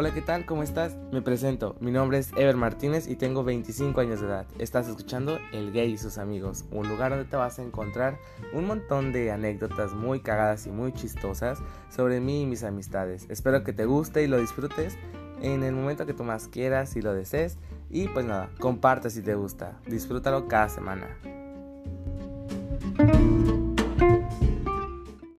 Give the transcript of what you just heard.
Hola, ¿qué tal? ¿Cómo estás? Me presento, mi nombre es Ever Martínez y tengo 25 años de edad. Estás escuchando El Gay y sus amigos, un lugar donde te vas a encontrar un montón de anécdotas muy cagadas y muy chistosas sobre mí y mis amistades. Espero que te guste y lo disfrutes en el momento que tú más quieras y lo desees. Y pues nada, comparte si te gusta, disfrútalo cada semana.